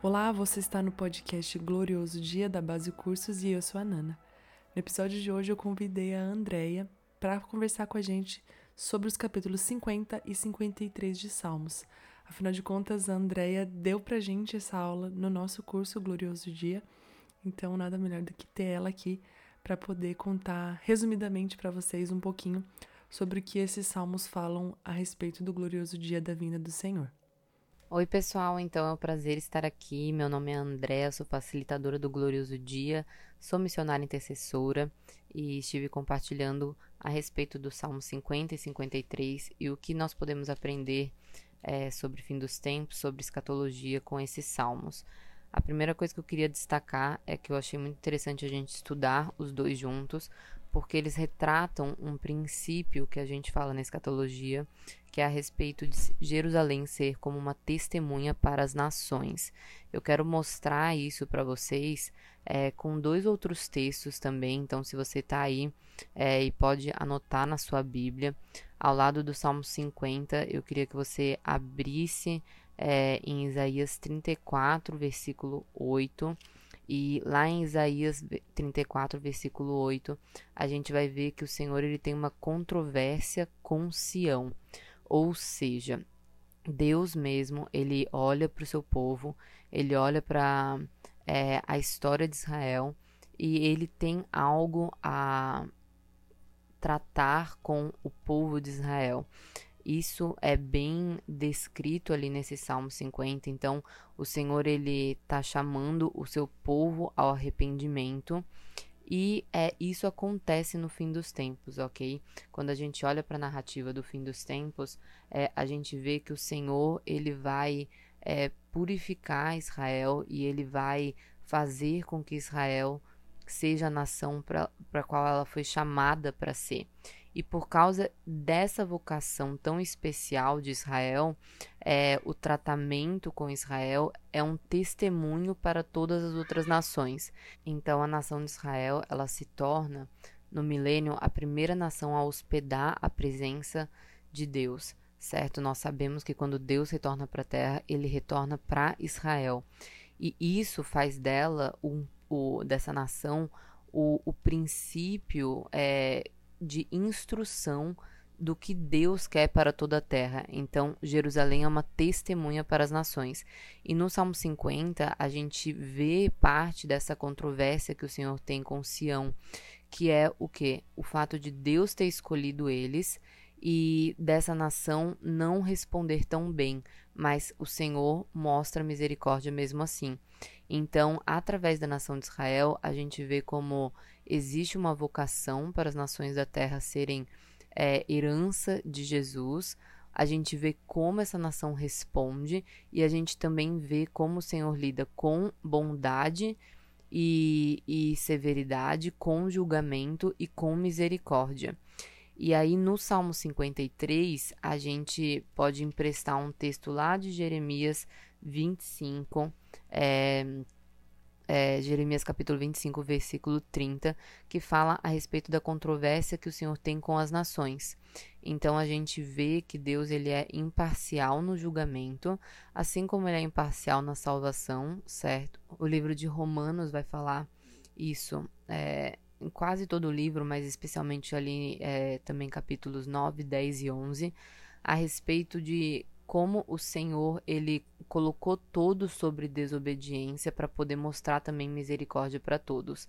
Olá, você está no podcast Glorioso Dia da Base Cursos e eu sou a Nana. No episódio de hoje eu convidei a Andrea para conversar com a gente sobre os capítulos 50 e 53 de Salmos. Afinal de contas, a Andrea deu pra gente essa aula no nosso curso Glorioso Dia, então nada melhor do que ter ela aqui para poder contar resumidamente para vocês um pouquinho sobre o que esses salmos falam a respeito do glorioso dia da vinda do Senhor. Oi, pessoal, então é um prazer estar aqui. Meu nome é André, sou facilitadora do Glorioso Dia, sou missionária intercessora e estive compartilhando a respeito do Salmo 50 e 53 e o que nós podemos aprender é, sobre fim dos tempos, sobre escatologia com esses salmos. A primeira coisa que eu queria destacar é que eu achei muito interessante a gente estudar os dois juntos, porque eles retratam um princípio que a gente fala na escatologia, que é a respeito de Jerusalém ser como uma testemunha para as nações. Eu quero mostrar isso para vocês é, com dois outros textos também, então se você está aí é, e pode anotar na sua Bíblia, ao lado do Salmo 50, eu queria que você abrisse é, em Isaías 34, versículo 8 e lá em Isaías 34, versículo 8, a gente vai ver que o Senhor ele tem uma controvérsia com Sião. Ou seja, Deus mesmo, ele olha para o seu povo, ele olha para é, a história de Israel e ele tem algo a tratar com o povo de Israel. Isso é bem descrito ali nesse Salmo 50. Então, o Senhor ele está chamando o seu povo ao arrependimento. E é isso acontece no fim dos tempos, ok? Quando a gente olha para a narrativa do fim dos tempos, é, a gente vê que o Senhor ele vai é, purificar Israel e ele vai fazer com que Israel seja a nação para a qual ela foi chamada para ser. E por causa dessa vocação tão especial de Israel, é, o tratamento com Israel é um testemunho para todas as outras nações. Então, a nação de Israel ela se torna, no milênio, a primeira nação a hospedar a presença de Deus. Certo? Nós sabemos que quando Deus retorna para a terra, ele retorna para Israel. E isso faz dela, um, o, dessa nação, o, o princípio é, de instrução do que Deus quer para toda a terra. Então, Jerusalém é uma testemunha para as nações. E no Salmo 50, a gente vê parte dessa controvérsia que o Senhor tem com Sião, que é o que? O fato de Deus ter escolhido eles e dessa nação não responder tão bem, mas o Senhor mostra misericórdia mesmo assim. Então, através da nação de Israel, a gente vê como existe uma vocação para as nações da terra serem é, herança de Jesus. A gente vê como essa nação responde e a gente também vê como o Senhor lida com bondade e, e severidade, com julgamento e com misericórdia. E aí no Salmo 53, a gente pode emprestar um texto lá de Jeremias 25, é, é, Jeremias capítulo 25, versículo 30, que fala a respeito da controvérsia que o Senhor tem com as nações. Então a gente vê que Deus ele é imparcial no julgamento, assim como ele é imparcial na salvação, certo? O livro de Romanos vai falar isso. É, em quase todo o livro, mas especialmente ali é, também capítulos 9, 10 e 11, a respeito de como o Senhor ele colocou todos sobre desobediência para poder mostrar também misericórdia para todos.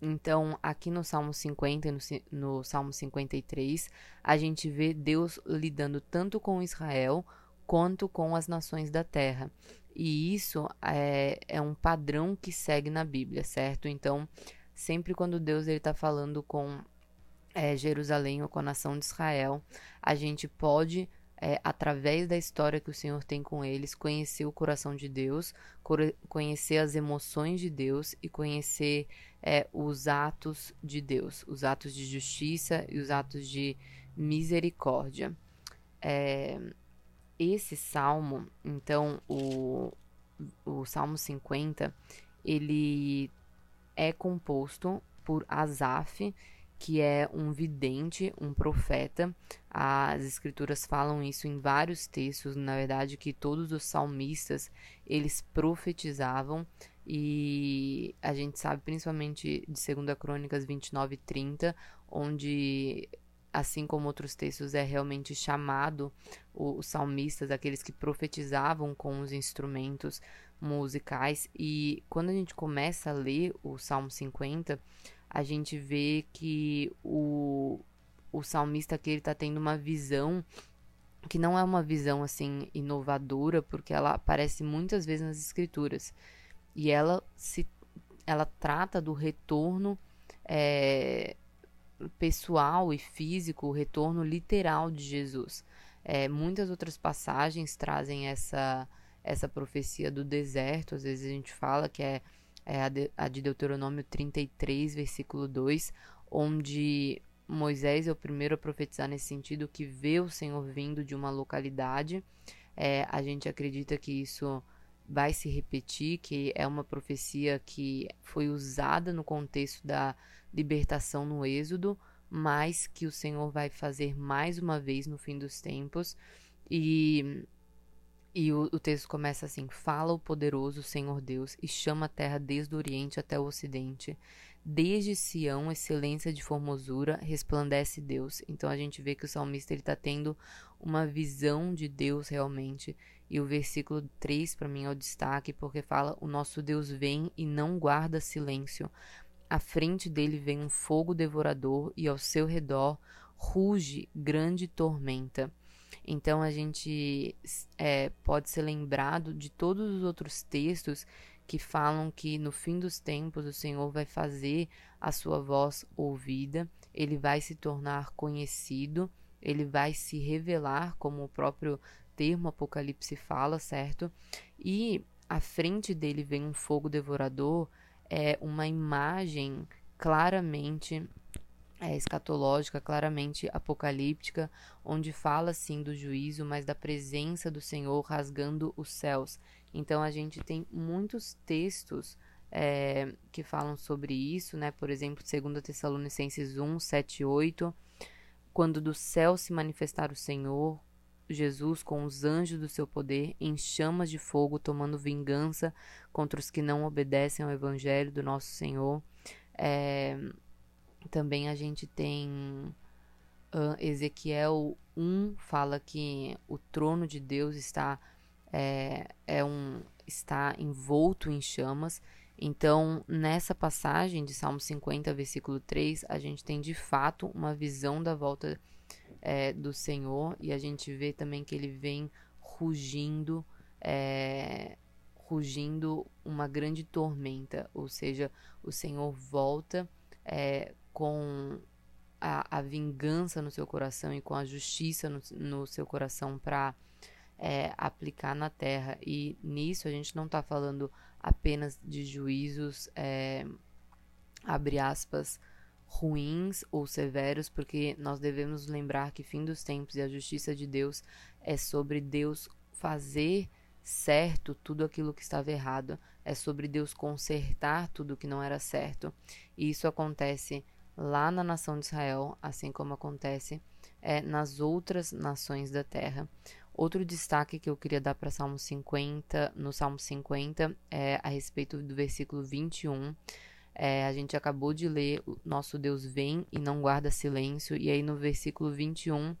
Então, aqui no Salmo 50 e no, no Salmo 53, a gente vê Deus lidando tanto com Israel quanto com as nações da terra. E isso é, é um padrão que segue na Bíblia, certo? Então, sempre quando Deus está falando com é, Jerusalém ou com a nação de Israel, a gente pode, é, através da história que o Senhor tem com eles, conhecer o coração de Deus, conhecer as emoções de Deus e conhecer é, os atos de Deus, os atos de justiça e os atos de misericórdia. É, esse salmo, então, o, o Salmo 50, ele é composto por Asaf, que é um vidente, um profeta. As escrituras falam isso em vários textos, na verdade, que todos os salmistas, eles profetizavam e a gente sabe principalmente de 2 Crônicas 29 e 30, onde assim como outros textos é realmente chamado os salmistas, aqueles que profetizavam com os instrumentos musicais. E quando a gente começa a ler o Salmo 50, a gente vê que o, o salmista aqui está tendo uma visão que não é uma visão assim inovadora, porque ela aparece muitas vezes nas escrituras. E ela se ela trata do retorno é, pessoal e físico, o retorno literal de Jesus. É, muitas outras passagens trazem essa, essa profecia do deserto, às vezes a gente fala que é é a de, a de Deuteronômio 33, versículo 2, onde Moisés é o primeiro a profetizar nesse sentido, que vê o Senhor vindo de uma localidade. É, a gente acredita que isso vai se repetir, que é uma profecia que foi usada no contexto da libertação no Êxodo, mas que o Senhor vai fazer mais uma vez no fim dos tempos. E e o, o, texto começa assim: Fala o poderoso Senhor Deus e chama a terra desde o Oriente até o Ocidente. Desde Sião, excelência de formosura, resplandece Deus. Então a gente vê que o salmista está tendo uma visão de Deus realmente. E o versículo 3 para mim é o destaque, porque fala: O nosso Deus vem e não guarda silêncio. À frente dele vem um fogo devorador e ao seu redor ruge grande tormenta. Então a gente é, pode ser lembrado de todos os outros textos que falam que no fim dos tempos o Senhor vai fazer a sua voz ouvida, ele vai se tornar conhecido, ele vai se revelar, como o próprio termo Apocalipse fala, certo? E à frente dele vem um fogo devorador, é uma imagem claramente é, escatológica, claramente apocalíptica, onde fala sim do juízo, mas da presença do Senhor rasgando os céus. Então a gente tem muitos textos é, que falam sobre isso, né? Por exemplo, 2 Tessalonicenses 1, 7 e 8. Quando do céu se manifestar o Senhor, Jesus com os anjos do seu poder, em chamas de fogo, tomando vingança contra os que não obedecem ao evangelho do nosso Senhor. É, também a gente tem uh, Ezequiel 1 fala que o trono de Deus está é, é um está envolto em chamas. Então, nessa passagem de Salmo 50, versículo 3, a gente tem de fato uma visão da volta é, do Senhor e a gente vê também que ele vem rugindo, é, rugindo uma grande tormenta, ou seja, o Senhor volta é, com a, a, vingança no seu coração e com a justiça no, no seu coração para é, aplicar na terra. E nisso a gente não está falando apenas de juízos, é, abre aspas, ruins ou severos, porque nós devemos lembrar que fim dos tempos e a justiça de Deus é sobre Deus fazer certo tudo aquilo que estava errado, é sobre Deus consertar tudo que não era certo. E isso acontece lá na nação de Israel, assim como acontece é, nas outras nações da terra. Outro destaque que eu queria dar para Salmo 50, no Salmo 50, é a respeito do versículo 21. É, a gente acabou de ler: Nosso Deus vem e não guarda silêncio. E aí no versículo 21,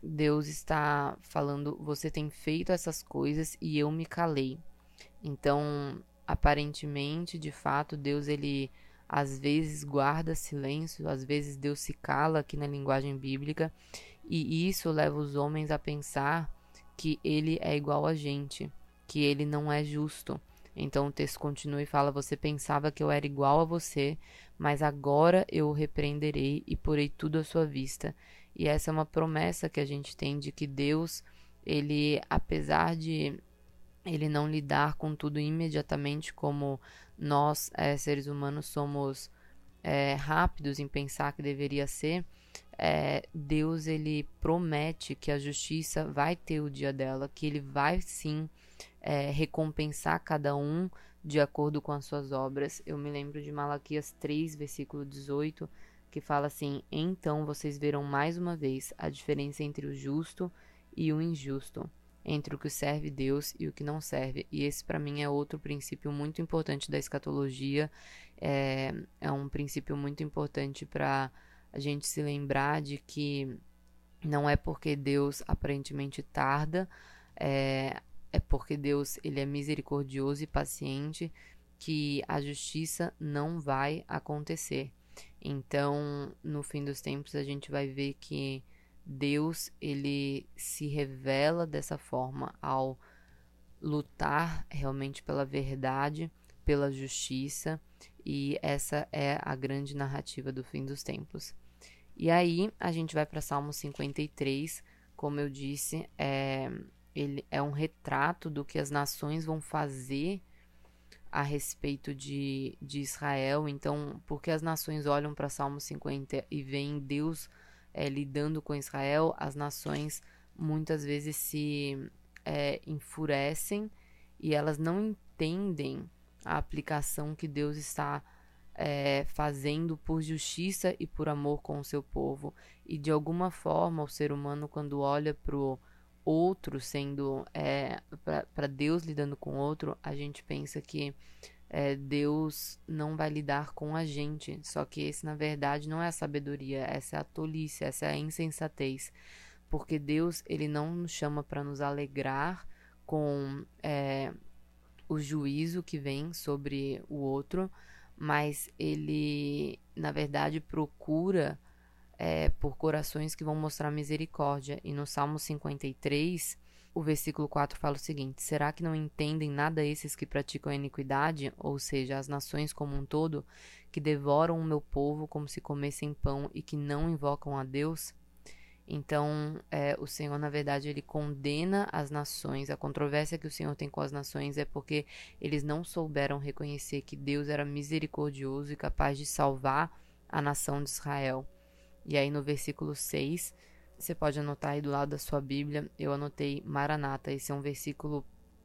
Deus está falando: Você tem feito essas coisas e eu me calei. Então, aparentemente, de fato, Deus ele às vezes guarda silêncio, às vezes Deus se cala aqui na linguagem bíblica, e isso leva os homens a pensar que ele é igual a gente, que ele não é justo. Então o texto continua e fala: Você pensava que eu era igual a você, mas agora eu o repreenderei e porei tudo à sua vista. E essa é uma promessa que a gente tem de que Deus, ele, apesar de ele não lidar com tudo imediatamente como nós, é, seres humanos, somos é, rápidos em pensar que deveria ser, é, Deus ele promete que a justiça vai ter o dia dela, que ele vai sim recompensar cada um de acordo com as suas obras. Eu me lembro de Malaquias 3, versículo 18, que fala assim: Então vocês verão mais uma vez a diferença entre o justo e o injusto, entre o que serve Deus e o que não serve. E esse, para mim, é outro princípio muito importante da escatologia. É, é um princípio muito importante para a gente se lembrar de que não é porque Deus aparentemente tarda, é, é porque Deus ele é misericordioso e paciente que a justiça não vai acontecer. Então, no fim dos tempos, a gente vai ver que Deus ele se revela dessa forma ao lutar realmente pela verdade, pela justiça, e essa é a grande narrativa do fim dos tempos. E aí a gente vai para Salmo 53, como eu disse, é, ele é um retrato do que as nações vão fazer a respeito de, de Israel. Então, porque as nações olham para Salmo 50 e veem Deus é, lidando com Israel, as nações muitas vezes se é, enfurecem e elas não entendem a aplicação que Deus está é, fazendo por justiça e por amor com o seu povo. E de alguma forma, o ser humano, quando olha para o outro, sendo é, para Deus lidando com outro, a gente pensa que é, Deus não vai lidar com a gente. Só que esse, na verdade, não é a sabedoria, essa é a tolice, essa é a insensatez. Porque Deus, ele não nos chama para nos alegrar com é, o juízo que vem sobre o outro, mas ele, na verdade, procura é, por corações que vão mostrar misericórdia. E no Salmo 53, o versículo 4 fala o seguinte: Será que não entendem nada esses que praticam a iniquidade, ou seja, as nações como um todo, que devoram o meu povo como se comessem pão e que não invocam a Deus? Então, é, o Senhor, na verdade, ele condena as nações. A controvérsia que o Senhor tem com as nações é porque eles não souberam reconhecer que Deus era misericordioso e capaz de salvar a nação de Israel. E aí, no versículo 6, você pode anotar aí do lado da sua Bíblia, eu anotei Maranata. Esse é um versículo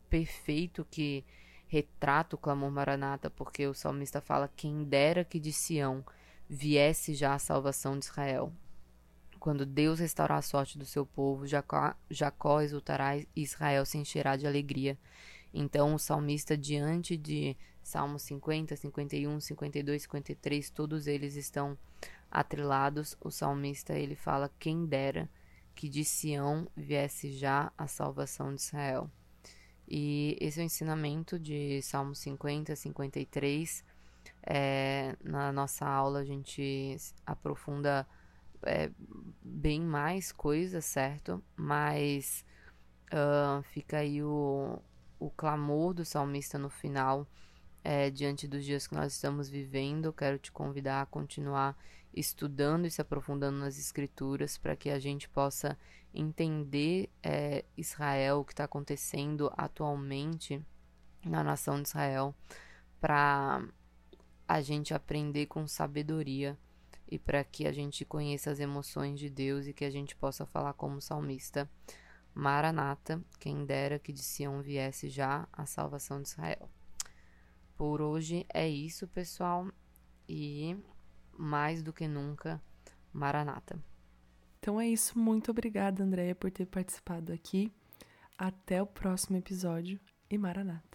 perfeito que retrata o clamor Maranata, porque o salmista fala: Quem dera que de Sião viesse já a salvação de Israel. Quando Deus restaurar a sorte do seu povo, Jacó, Jacó exultará e Israel se encherá de alegria. Então, o salmista, diante de Salmos 50, 51, 52, 53, todos eles estão atrelados, o salmista ele fala: Quem dera que de Sião viesse já a salvação de Israel. E esse é o ensinamento de Salmo 50, 53. É, na nossa aula a gente aprofunda é, bem mais coisas, certo? Mas uh, fica aí o, o clamor do salmista no final, é, diante dos dias que nós estamos vivendo. Quero te convidar a continuar estudando e se aprofundando nas escrituras para que a gente possa entender é, Israel, o que está acontecendo atualmente na nação de Israel, para a gente aprender com sabedoria e para que a gente conheça as emoções de Deus e que a gente possa falar como salmista. Maranata, quem dera que de Sião viesse já a salvação de Israel. Por hoje é isso, pessoal, e mais do que nunca, Maranata. Então é isso. Muito obrigada, Andréia, por ter participado aqui. Até o próximo episódio e Maranata.